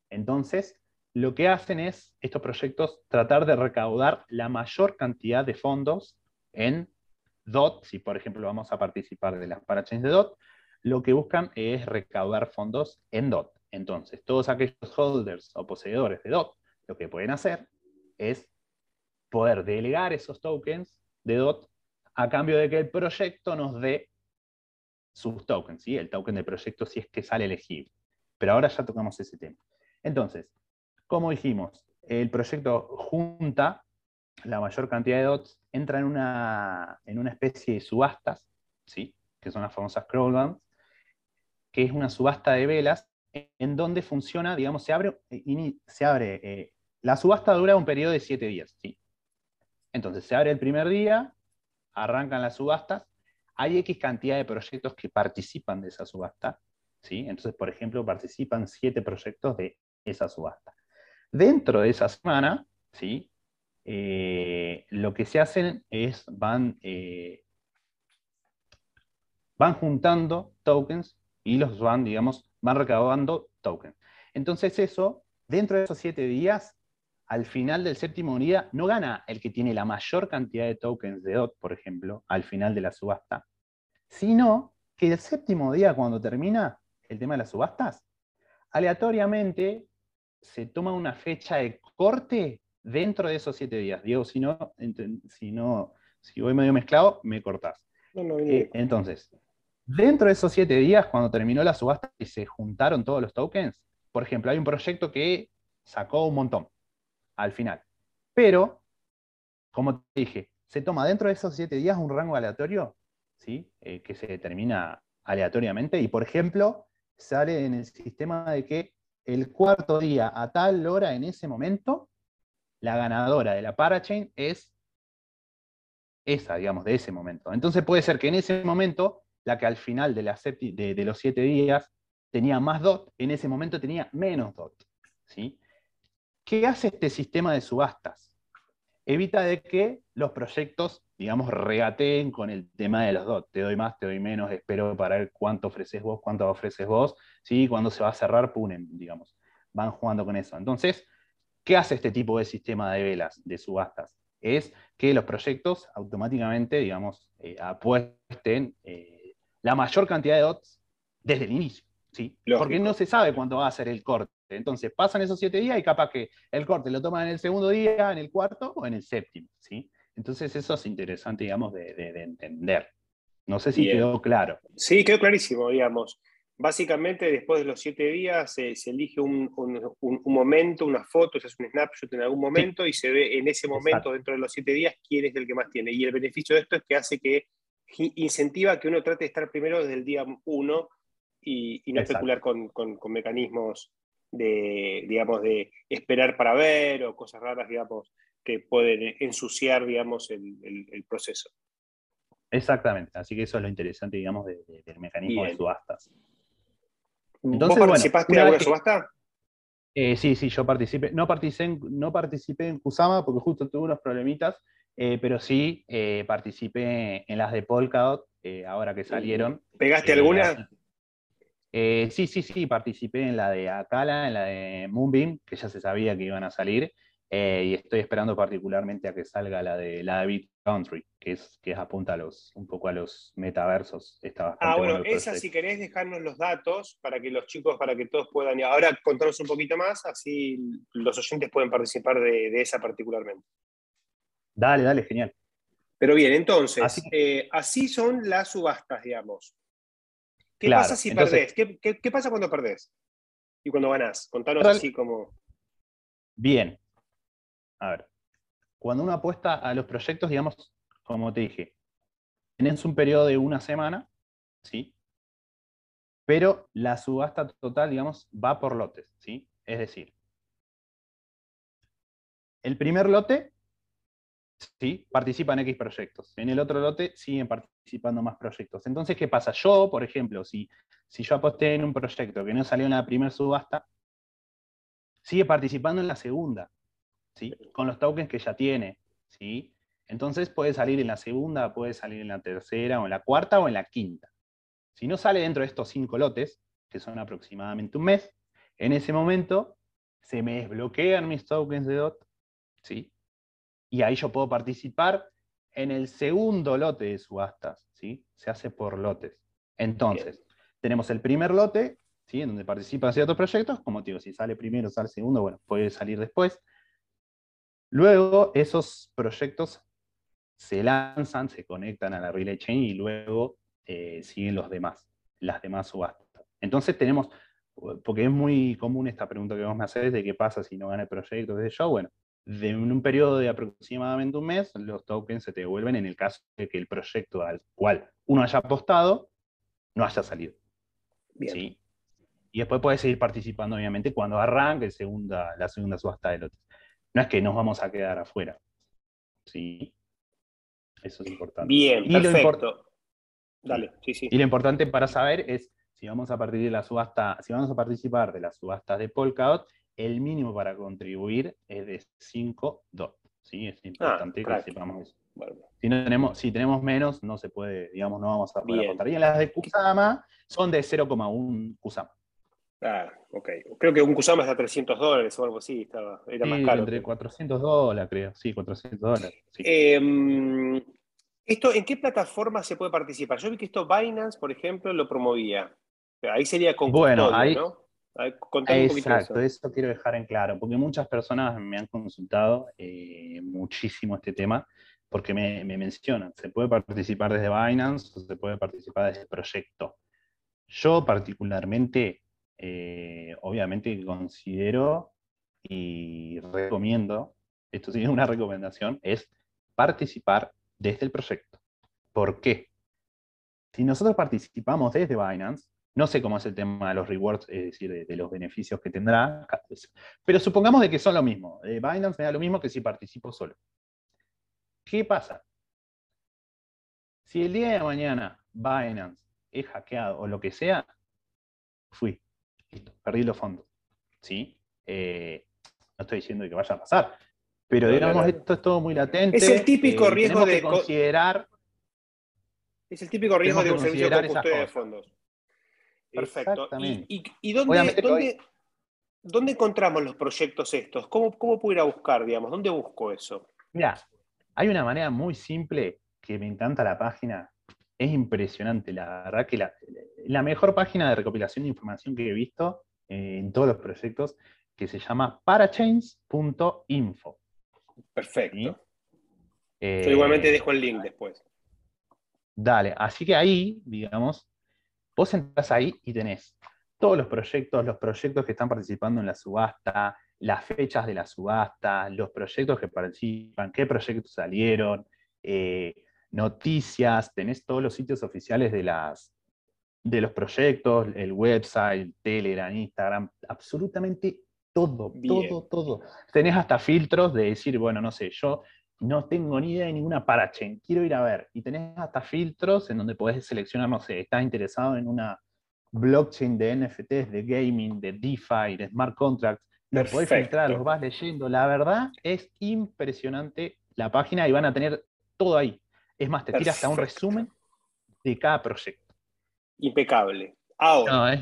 entonces, lo que hacen es, estos proyectos, tratar de recaudar la mayor cantidad de fondos en DOT, si por ejemplo vamos a participar de las parachains de DOT, lo que buscan es recaudar fondos en DOT. Entonces, todos aquellos holders o poseedores de DOT, lo que pueden hacer es poder delegar esos tokens de DOT a cambio de que el proyecto nos dé sus tokens, ¿sí? el token del proyecto si es que sale elegible. Pero ahora ya tocamos ese tema. Entonces, como dijimos, el proyecto junta la mayor cantidad de dots, entra en una, en una especie de subastas, ¿sí? que son las famosas crawlbands, que es una subasta de velas en donde funciona, digamos, se abre, eh, se abre eh, la subasta dura un periodo de siete días. ¿sí? Entonces, se abre el primer día, arrancan las subastas, hay X cantidad de proyectos que participan de esa subasta, ¿sí? Entonces, por ejemplo, participan siete proyectos de esa subasta. Dentro de esa semana, ¿sí? Eh, lo que se hacen es van, eh, van juntando tokens y los van, digamos, van recaudando tokens. Entonces eso, dentro de esos siete días, al final del séptimo día, no gana el que tiene la mayor cantidad de tokens de DOT, por ejemplo, al final de la subasta, sino que el séptimo día, cuando termina el tema de las subastas, aleatoriamente se toma una fecha de corte dentro de esos siete días. Diego, si no, si no, si voy medio mezclado, me cortás. Eh, entonces, dentro de esos siete días, cuando terminó la subasta y se juntaron todos los tokens, por ejemplo, hay un proyecto que sacó un montón al final. Pero, como te dije, se toma dentro de esos siete días un rango aleatorio, ¿sí? Eh, que se determina aleatoriamente, y por ejemplo, sale en el sistema de que el cuarto día a tal hora en ese momento, la ganadora de la parachain es esa, digamos, de ese momento. Entonces puede ser que en ese momento, la que al final de, de, los siete días tenía más DOT, en ese momento tenía menos DOT. ¿sí? ¿Qué hace este sistema de subastas? Evita de que los proyectos, digamos, regateen con el tema de los DOT. Te doy más, te doy menos, espero para ver cuánto ofreces vos, cuánto ofreces vos, ¿sí? Cuando se va a cerrar, punen, digamos. Van jugando con eso. Entonces, ¿qué hace este tipo de sistema de velas, de subastas? Es que los proyectos automáticamente, digamos, eh, apuesten eh, la mayor cantidad de dots desde el inicio, ¿sí? Porque no se sabe cuándo va a ser el corte. Entonces pasan esos siete días y capaz que el corte lo toman en el segundo día, en el cuarto o en el séptimo, ¿sí? Entonces eso es interesante, digamos, de, entender. No sé si quedó claro. Sí, quedó clarísimo, digamos. Básicamente, después de los siete días, se elige un, momento, una foto, se hace un snapshot en algún momento y se ve en ese momento, dentro de los siete días, quién es el que más tiene. Y el beneficio de esto es que hace que incentiva que uno trate de estar primero desde el día uno y, no especular con, mecanismos de, digamos, de esperar para ver o cosas raras, digamos, que pueden ensuciar, digamos, el, proceso. Exactamente, así que eso es lo interesante, digamos, del mecanismo de subastas. Entonces, ¿Vos participaste en alguna subasta? Eh, sí, sí, yo participé. No participé, en, no participé en Kusama porque justo tuve unos problemitas, eh, pero sí eh, participé en las de Polkadot, ahora que salieron. ¿Pegaste alguna? Sí, sí, sí, participé en la de Akala, en la de Moonbeam, que ya se sabía que iban a salir. y estoy esperando particularmente a que salga la de la de Country, que es que apunta a los, un poco a los metaversos. Está ah, bueno, esa si querés dejarnos los datos para que los chicos, para que todos puedan, ahora contarnos un poquito más, así los oyentes pueden participar de, esa particularmente. Dale, dale, genial. Pero bien, entonces, así, eh, son las subastas, digamos. ¿Qué pasa si perdés? ¿Qué, pasa cuando perdés? Y cuando ganás. Contanos así como. Bien. A ver cuando uno apuesta a los proyectos, digamos, como te dije, tenés un periodo de una semana, ¿sí? Pero la subasta total, digamos, va por lotes, ¿sí? Es decir, el primer lote, ¿sí? Participa en X proyectos. En el otro lote siguen participando más proyectos. Entonces, ¿qué pasa? Yo, por ejemplo, si, si yo aposté en un proyecto que no salió en la primera subasta, sigue participando en la segunda. Con los tokens que ya tiene, ¿sí? Entonces puede salir en la segunda, puede salir en la tercera, o en la cuarta, o en la quinta. Si no sale dentro de estos cinco lotes, que son aproximadamente un mes, en ese momento se me desbloquean mis tokens de DOT, ¿sí? Y ahí yo puedo participar en el segundo lote de subastas, ¿sí? Se hace por lotes. Entonces, tenemos el primer lote, ¿sí? En donde participan ciertos proyectos, como digo, si sale primero, sale segundo, bueno, puede salir después. Luego esos proyectos se lanzan, se conectan a la Relay Chain y luego eh, siguen los demás, las demás subastas. Entonces tenemos, porque es muy común esta pregunta que vos me haces de qué pasa si no gana el proyecto de show, bueno, de un periodo de aproximadamente un mes, los tokens se te devuelven en el caso de que el proyecto al cual uno haya apostado no haya salido. ¿sí? Y después puedes seguir participando, obviamente, cuando arranque segunda, la segunda subasta de lotes. No es que nos vamos a quedar afuera. ¿Sí? Eso es importante. Bien, y perfecto. Dale, sí, sí. Y lo importante para saber es si vamos a partir de la subasta, si vamos a participar de las subastas de Polkadot, el mínimo para contribuir es de 5 DOT. ¿sí? Es importante ah, que sepamos eso. Si, no tenemos, si tenemos menos, no se puede, digamos, no vamos a poder contar. Y las de Kusama son de 0,1 Kusama. Ah, ok. Creo que un Kusama está a 300 dólares o algo así, estaba, era más caro. Entre 400 dólares, creo. Sí, 400 dólares. Em, esto, ¿En qué plataforma se puede participar? Yo vi que esto Binance, por ejemplo, lo promovía. Ahí sería con bueno, ahí, ¿no? Exacto, eso. quiero dejar en claro, porque muchas personas me han consultado eh, muchísimo este tema, porque me, me mencionan, se puede participar desde Binance o se puede participar desde el proyecto. Yo particularmente eh, obviamente considero y recomiendo, esto sí es una recomendación, es participar desde el proyecto. ¿Por qué? Si nosotros participamos desde Binance, no sé cómo es el tema de los rewards, es decir, de, los beneficios que tendrá, pero supongamos de que son lo mismo. Binance me da lo mismo que si participo solo. ¿Qué pasa? Si el día de mañana Binance es hackeado o lo que sea, fui perdí los fondos. ¿Sí? Eh, no estoy diciendo que vaya a pasar, pero digamos, esto es todo muy latente. Es el típico eh, riesgo de considerar. Es el típico riesgo de un servicio de custodia de fondos. Perfecto. ¿Y, dónde, dónde, encontramos los proyectos estos? ¿Cómo, ¿Cómo puedo ir a buscar, digamos? ¿Dónde busco eso? Mira, hay una manera muy simple que me encanta la página, es impresionante, la verdad que la, la mejor página de recopilación de información que he visto eh, en todos los proyectos, que se llama parachains.info. Perfecto. Yo igualmente eh, dejo el link después. Dale, así que ahí, digamos, vos entras ahí y tenés todos los proyectos, los proyectos que están participando en la subasta, las fechas de la subasta, los proyectos que participan, qué proyectos salieron, eh, noticias, tenés todos los sitios oficiales de, las, de los proyectos, el website, Telegram, Instagram, absolutamente todo, todo, todo. Tenés hasta filtros de decir, bueno, no sé, yo no tengo ni idea de ninguna parachain, quiero ir a ver. Y tenés hasta filtros en donde podés seleccionar, no sé, estás interesado en una blockchain de NFTs, de gaming, de DeFi, de smart contracts, lo podés filtrar, los vas leyendo. La verdad es impresionante la página y van a tener todo ahí. Es más, te tira hasta un resumen de cada proyecto. Impecable. Ahora,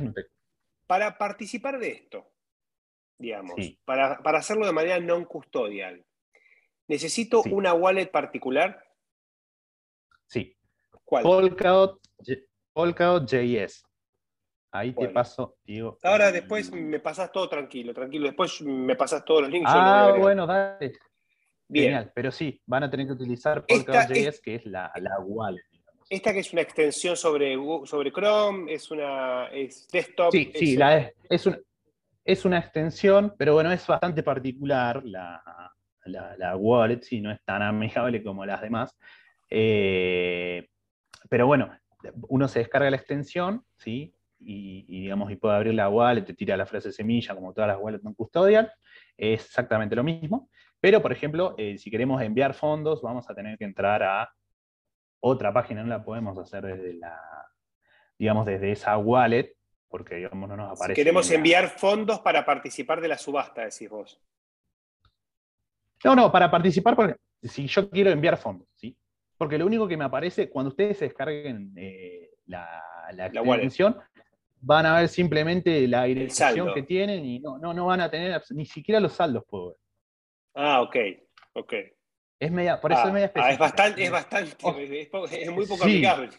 para participar de esto, digamos, para, hacerlo de manera non custodial, ¿necesito una wallet particular? Sí. ¿Cuál? Polkadot, JS. Ahí te paso, Diego. Ahora después me pasas todo tranquilo, tranquilo. Después me pasas todos los links. Ah, bueno, dale. Bien. Genial, pero sí, van a tener que utilizar Polkadot.js, que es la, la wallet. Esta que es una extensión sobre, sobre Chrome, es una es desktop. Sí, sí, es, una, es una extensión, pero bueno, es bastante particular la, la, wallet, sí, no es tan amigable como las demás. Eh, pero bueno, uno se descarga la extensión, ¿sí? y, digamos, y puede abrir la wallet, te tira la frase semilla, como todas las wallets no custodial, es exactamente lo mismo. Pero, por ejemplo, eh, si queremos enviar fondos, vamos a tener que entrar a otra página, no la podemos hacer desde la, digamos, desde esa wallet, porque digamos, no nos aparece. Si queremos enviar fondos para participar de la subasta, decís vos. No, no, para participar, porque si yo quiero enviar fondos, ¿sí? Porque lo único que me aparece cuando ustedes se descarguen eh, la, la, extensión, van a ver simplemente la dirección que tienen y no, no, no van a tener ni siquiera los saldos, puedo ver. Ah, ok, ok. Es media, por eso es ah, media ah, es bastante, es bastante, oh. es, muy poco amigable.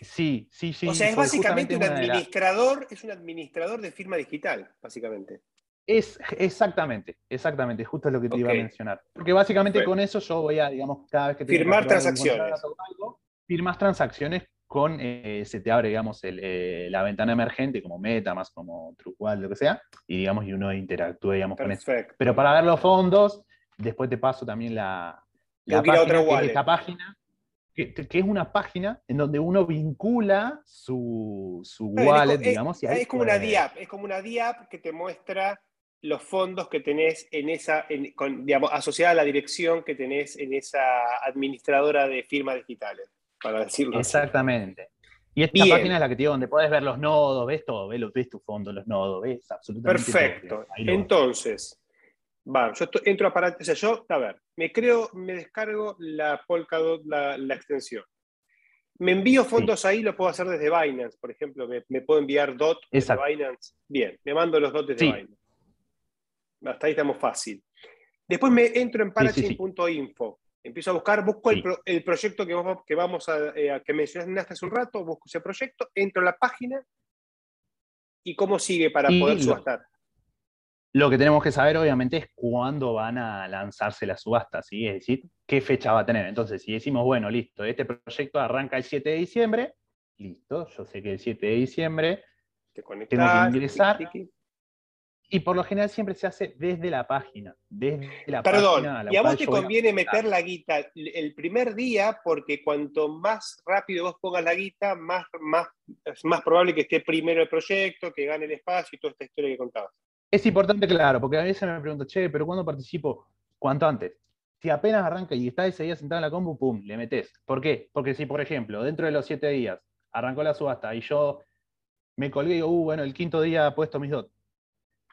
Sí, sí, sí. O sea, es básicamente un administrador, es un administrador de firma digital, básicamente. Es exactamente, exactamente, justo es lo que te iba a mencionar. Porque básicamente con eso yo voy a, digamos, cada vez que firmar transacciones. firmas transacciones con, eh, se te abre, digamos, eh, la ventana emergente como MetaMask, como Truequal, lo que sea, y digamos, y uno interactúa, digamos, con eso. Pero para ver los fondos, después te paso también la, página, que esta página, que, es una página en donde uno vincula su, su wallet, digamos. es, como una DIAP, es como una DIAP que te muestra los fondos que tenés en esa, digamos, asociada a la dirección que tenés en esa administradora de firmas digitales para decirlo. Exactamente. Y esta página es la que te digo, donde puedes ver los nodos, ves todo, ves, ves tu fondo, los nodos, ves absolutamente Perfecto. Entonces, va, yo entro a parar, o sea, yo, a ver, me creo, me descargo la Polkadot, la, la extensión. Me envío fondos ahí, lo puedo hacer desde Binance, por ejemplo, me, puedo enviar DOT desde Binance. Bien, me mando los DOT desde Binance. Hasta ahí estamos fácil. Después me entro en parachain.info. Empiezo a buscar, busco el, proyecto que vamos, que vamos eh, a, que mencionaste hace un rato, busco ese proyecto, entro a la página y cómo sigue para poder subastar. Lo que tenemos que saber, obviamente, es cuándo van a lanzarse las subastas, ¿sí? es decir, qué fecha va a tener. Entonces, si decimos, bueno, listo, este proyecto arranca el 7 de diciembre, listo, yo sé que el 7 de diciembre tengo que ingresar. Y por lo general siempre se hace desde la página. Desde la Perdón, y a vos te conviene meter la guita el primer día porque cuanto más rápido vos pongas la guita, más, más, es más probable que esté primero el proyecto, que gane el espacio y toda esta historia que contabas. Es importante, claro, porque a veces me pregunto, che, pero ¿cuándo participo? ¿Cuánto antes? Si apenas arranca y está ese día sentado en la compu, pum, le metes. ¿Por qué? Porque si, por ejemplo, dentro de los siete días arrancó la subasta y yo me colgué y digo, uh, bueno, el quinto día puesto mis dos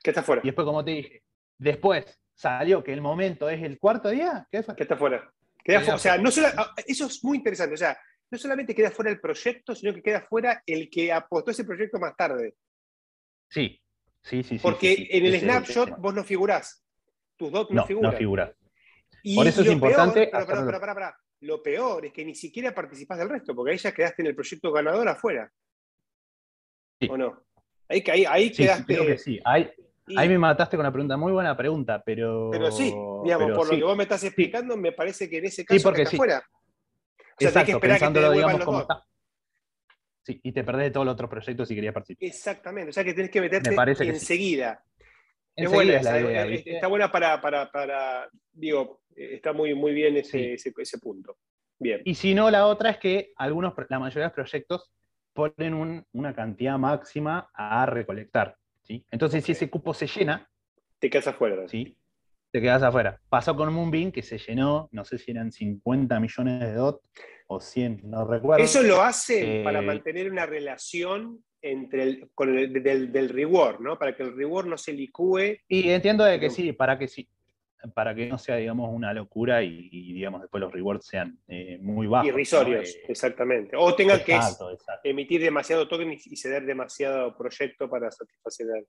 ¿Qué está fuera. Y después, como te dije, después salió que el momento es el cuarto día. ¿Qué, está fuera? o sea, no ah, eso es muy interesante. O sea, no solamente queda fuera el proyecto, sino que queda fuera el que apostó ese proyecto más tarde. Sí, sí, sí. Porque en el snapshot vos no figurás. Tus dos no, figuran. No figuras. Por eso es importante. lo peor es que ni siquiera participás del resto, porque ahí ya quedaste en el proyecto ganador afuera. ¿O no? Ahí, ahí, ahí quedaste. Creo que sí. Ahí, me mataste con una pregunta, muy buena pregunta, pero. Pero sí, digamos, por lo que vos me estás explicando, me parece que en ese caso sí, porque sí. afuera. O sea, Exacto, que pensándolo, que digamos, como está. Sí, y te perdés de todos los otros proyectos si querías participar. Exactamente, o sea que tenés que meterte enseguida. Es buena, es la idea, está buena para, para, para, digo, está muy, muy bien ese, ese, ese, punto. Bien. Y si no, la otra es que algunos, la mayoría de los proyectos ponen un, una cantidad máxima a recolectar. ¿Sí? Entonces, si ese cupo se llena, te quedas afuera. ¿sí? Te quedas afuera. Pasó con Moonbeam que se llenó, no sé si eran 50 millones de DOT o 100, no recuerdo. Eso lo hace para eh, mantener una relación entre el, con el, del, reward, ¿no? Para que el reward no se licúe. Y entiendo de que sí, para que sí, para que no sea, digamos, una locura y, digamos, después los rewards sean eh, muy bajos. Irrisorios, eh, exactamente. O tengan que emitir demasiado token y, ceder demasiado proyecto para satisfacer el,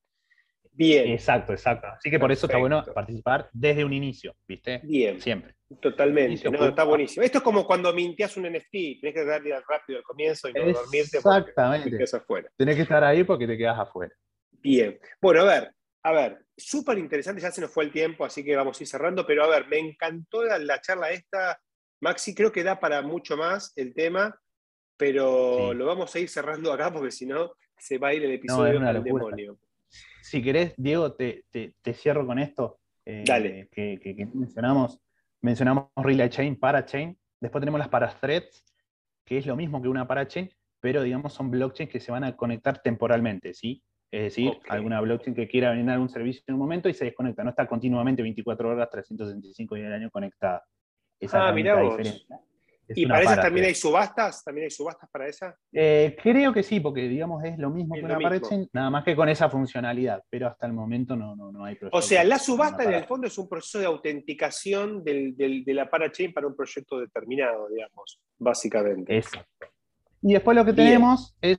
Bien. Exacto, exacto. Así que por eso está bueno participar desde un inicio, ¿viste? Bien. Siempre. Totalmente. No, está buenísimo. Esto es como cuando mintías un NFT, tenés que darle rápido al comienzo y no dormirte Exactamente. te quedas afuera. Tenés que estar ahí porque te quedas afuera. Bien. Bueno, a ver, a ver, súper interesante, ya se nos fue el tiempo, así que vamos a ir cerrando, pero a ver, me encantó la, charla esta, Maxi, creo que da para mucho más el tema, pero lo vamos a ir cerrando acá porque si no se va a ir el episodio del demonio si querés, Diego, te, cierro con esto. Eh, Dale. Que, mencionamos. Mencionamos Relay Chain, Parachain. Después tenemos las Parathreads, que es lo mismo que una Parachain, pero digamos son blockchains que se van a conectar temporalmente, ¿sí? Es decir, alguna blockchain que quiera brindar un servicio en un momento y se desconecta. No está continuamente 24 horas, 365 días al año conectada. Esa ah, mira vos. Diferencia. ¿Y para esas también hay subastas? ¿También hay subastas para esa? Eh, creo que sí, porque digamos es lo mismo que una parachain, nada más que con esa funcionalidad, pero hasta el momento no, no, no hay O sea, la subasta en el fondo es un proceso de autenticación del, del, de la parachain para un proyecto determinado, digamos, básicamente. Exacto. Y después lo que tenemos es,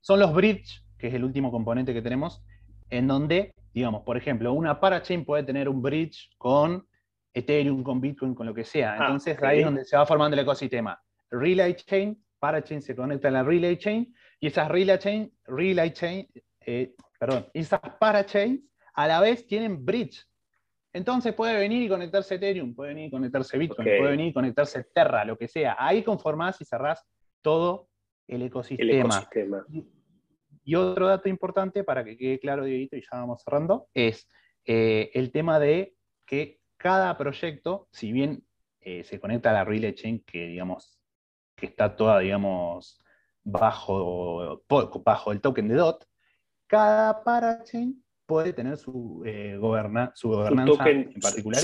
son los bridge, que es el último componente que tenemos, en donde, digamos, por ejemplo, una parachain puede tener un bridge con Ethereum, con Bitcoin, con lo que sea. Ah, Entonces ahí es donde se va formando el ecosistema. Relay Chain, Parachain se conecta a la Relay Chain y esas Relay Chain, Relay Chain, eh, perdón, esas Parachains a la vez tienen bridge. Entonces puede venir y conectarse Ethereum, puede venir y conectarse Bitcoin, puede venir y conectarse Terra, lo que sea. Ahí conformás y cerrás todo el ecosistema. Y, otro dato importante para que quede claro, Dieguito, y ya vamos cerrando, es eh, el tema de que cada proyecto, si bien eh, se conecta a la Relay Chain, que digamos, que está toda, digamos, bajo, bajo el token de DOT, cada parachain puede tener su, eh, su gobernanza en particular,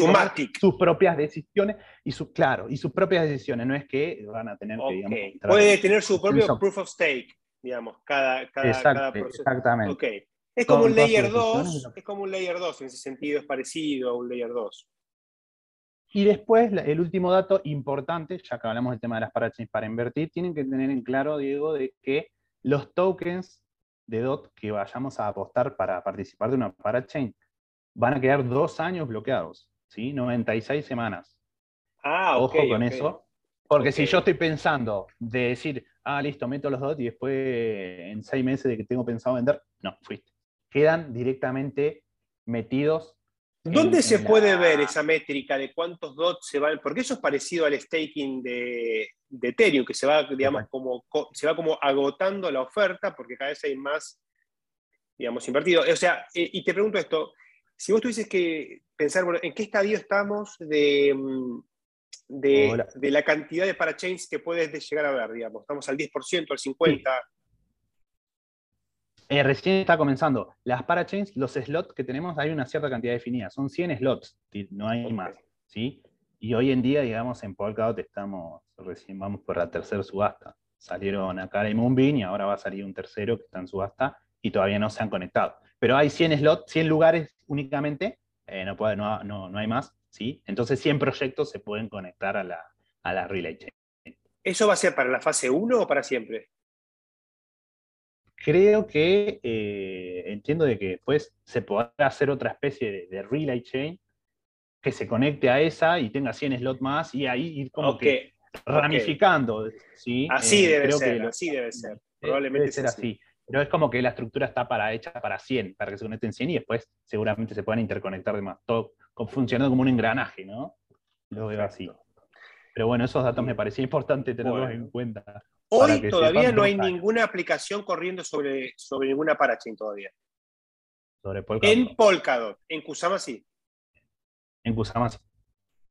sus propias decisiones y su, claro, y sus propias decisiones, no es que van a tener que, digamos, puede tener su propio proof of stake, digamos, cada, cada, proceso. Exactamente. Es como un layer 2, es como un layer 2 en ese sentido, es parecido a un layer 2. Y después, el último dato importante, ya que hablamos del tema de las parachains para invertir, tienen que tener en claro, Diego, de que los tokens de DOT que vayamos a apostar para participar de una parachain van a quedar dos años bloqueados, ¿sí? 96 semanas. Ah, Ojo con eso. Porque si yo estoy pensando de decir, ah, listo, meto los DOT y después en seis meses de que tengo pensado vender, no, fuiste. Quedan directamente metidos ¿Dónde se puede ver esa métrica de cuántos dots se van? Porque eso es parecido al staking de, Ethereum, que se va, digamos, como, se va como agotando la oferta porque cada vez hay más, digamos, invertido. O sea, y te pregunto esto, si vos tuvieses que pensar, bueno, ¿en qué estadio estamos de, mm, de, la cantidad de parachains que puedes llegar a ver, digamos? ¿Estamos al 10%, al 50%? Eh, recién está comenzando. Las parachains, los slots que tenemos, hay una cierta cantidad definida. Son 100 slots, no hay más. ¿sí? Y hoy en día, digamos, en Polkadot estamos, recién vamos por la tercera subasta. Salieron acá y Moonbeam y ahora va a salir un tercero que está en subasta y todavía no se han conectado. Pero hay 100 slots, 100 lugares únicamente, eh, no, puede, no, no, hay más. ¿Sí? Entonces 100 proyectos se pueden conectar a la, a la Relay Chain. ¿Eso va a ser para la fase 1 o para siempre? creo que eh, entiendo de que después se podrá hacer otra especie de, relay chain que se conecte a esa y tenga 100 slots más y ahí ir como que ramificando. ¿sí? Así debe ser, así debe ser. Probablemente debe ser así. Pero es como que la estructura está para, hecha para 100, para que se conecten 100 y después seguramente se puedan interconectar demás. Todo funcionando como un engranaje, ¿no? Lo veo así. Pero bueno, esos datos me parecía importante tenerlos en cuenta. Hoy todavía no hay ninguna aplicación corriendo sobre, sobre ninguna parachain todavía. Sobre Polkadot. En Polkadot. En Kusama sí. En Kusama sí.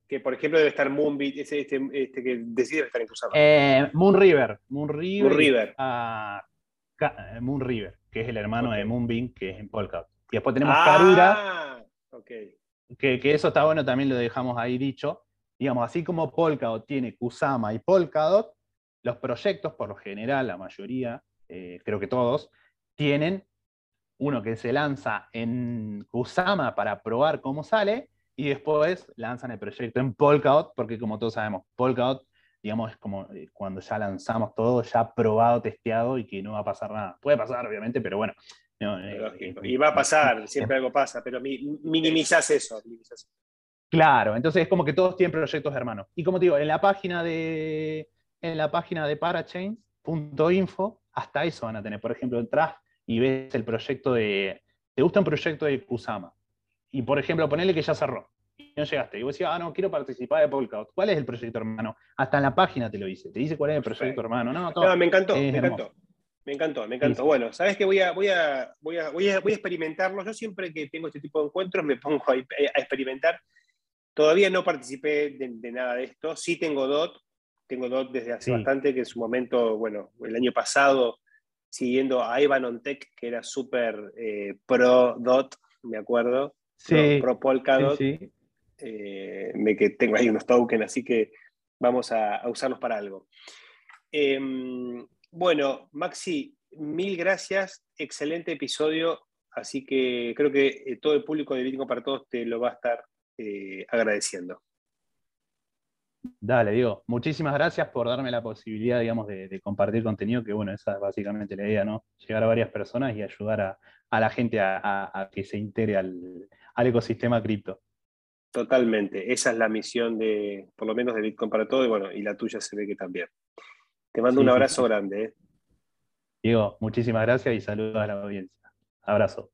Que por ejemplo debe estar Moonbeat, este, este, este que decide estar en Kusama. Eh, Moon River. Moon River. Moon River. Eh, Moon River, que es el hermano de Moonbeam, que es en Polkadot. Y después tenemos ah, Karura. Que, que eso está bueno, también lo dejamos ahí dicho. Digamos, así como Polkadot tiene Kusama y Polkadot, los proyectos, por lo general, la mayoría, eh, creo que todos, tienen uno que se lanza en Kusama para probar cómo sale y después lanzan el proyecto en Polkadot, porque como todos sabemos, Polkadot, digamos, es como eh, cuando ya lanzamos todo, ya probado, testeado y que no va a pasar nada. Puede pasar, obviamente, pero bueno. Eh, y va a pasar, siempre algo pasa, pero minimizas eso. Claro, entonces es como que todos tienen proyectos hermanos. Y como te digo, en la página de, en la página de parachains.info, hasta eso van a tener. Por ejemplo, entras y ves el proyecto de. ¿Te gusta un proyecto de Kusama? Y por ejemplo, ponele que ya cerró. Y no llegaste. Y vos decís, ah, no, quiero participar de Polkadot. ¿Cuál es el proyecto hermano? Hasta en la página te lo dice. Te dice cuál es el proyecto hermano. No, todo. me encantó, me encantó. Me encantó, me encantó. Bueno, sabes que voy a, voy, a, voy, a, voy, a, experimentarlo. Yo siempre que tengo este tipo de encuentros me pongo a, experimentar. Todavía no participé de, nada de esto. Sí tengo DOT, tengo DOT desde hace bastante, que en su momento, bueno, el año pasado, siguiendo a Ivan Tech, que era súper eh, pro DOT, me acuerdo, pro, Polkadot, eh, me que tengo ahí unos tokens, así que vamos a, usarlos para algo. Em, bueno, Maxi, mil gracias, excelente episodio, así que creo que eh, todo el público de Bitcoin para Todos te lo va a estar agradeciendo. Dale, Diego. Muchísimas gracias por darme la posibilidad, digamos, de, compartir contenido, que bueno, esa es básicamente la idea, ¿no? Llegar a varias personas y ayudar a, la gente a, que se integre al, ecosistema cripto. Totalmente. Esa es la misión de, por lo menos de Bitcoin para todo, y bueno, y la tuya se ve que también. Te mando un abrazo grande. ¿eh? Diego, muchísimas gracias y saludos a la audiencia. Abrazo.